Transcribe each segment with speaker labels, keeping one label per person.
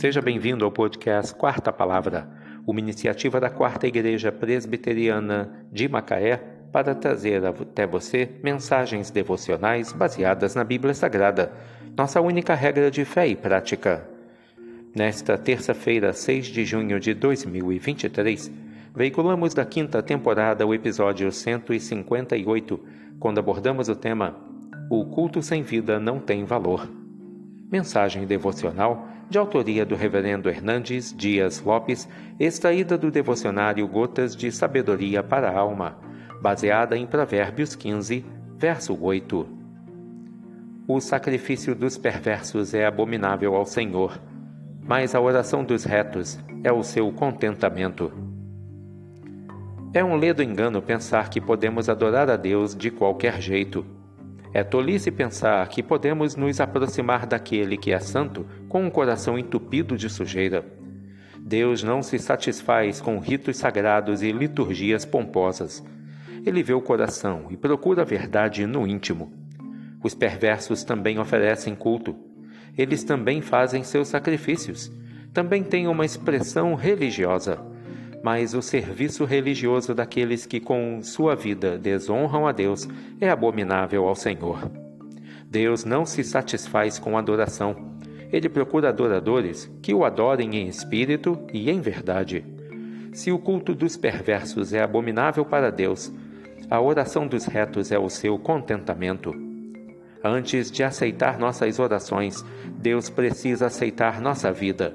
Speaker 1: Seja bem-vindo ao podcast Quarta Palavra, uma iniciativa da Quarta Igreja Presbiteriana de Macaé para trazer até você mensagens devocionais baseadas na Bíblia Sagrada, nossa única regra de fé e prática. Nesta terça-feira, 6 de junho de 2023, veiculamos da quinta temporada o episódio 158, quando abordamos o tema O culto sem vida não tem valor. Mensagem devocional de autoria do Reverendo Hernandes Dias Lopes, extraída do devocionário Gotas de Sabedoria para a Alma, baseada em Provérbios 15, verso 8. O sacrifício dos perversos é abominável ao Senhor, mas a oração dos retos é o seu contentamento. É um ledo engano pensar que podemos adorar a Deus de qualquer jeito é tolice pensar que podemos nos aproximar daquele que é santo com um coração entupido de sujeira. Deus não se satisfaz com ritos sagrados e liturgias pomposas. Ele vê o coração e procura a verdade no íntimo. Os perversos também oferecem culto. Eles também fazem seus sacrifícios. Também têm uma expressão religiosa mas o serviço religioso daqueles que com sua vida desonram a Deus é abominável ao Senhor. Deus não se satisfaz com adoração. Ele procura adoradores que o adorem em espírito e em verdade. Se o culto dos perversos é abominável para Deus, a oração dos retos é o seu contentamento. Antes de aceitar nossas orações, Deus precisa aceitar nossa vida.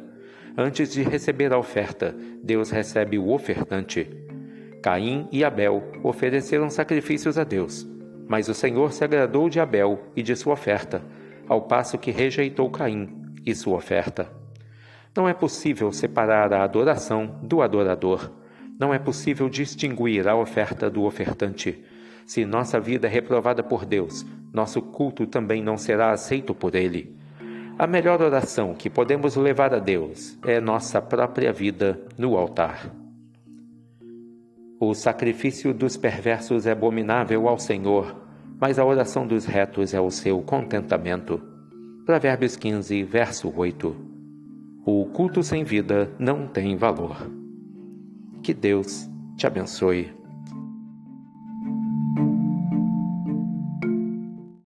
Speaker 1: Antes de receber a oferta, Deus recebe o ofertante. Caim e Abel ofereceram sacrifícios a Deus, mas o Senhor se agradou de Abel e de sua oferta, ao passo que rejeitou Caim e sua oferta. Não é possível separar a adoração do adorador. Não é possível distinguir a oferta do ofertante. Se nossa vida é reprovada por Deus, nosso culto também não será aceito por Ele. A melhor oração que podemos levar a Deus é nossa própria vida no altar. O sacrifício dos perversos é abominável ao Senhor, mas a oração dos retos é o seu contentamento. Provérbios 15, verso 8. O culto sem vida não tem valor. Que Deus te abençoe.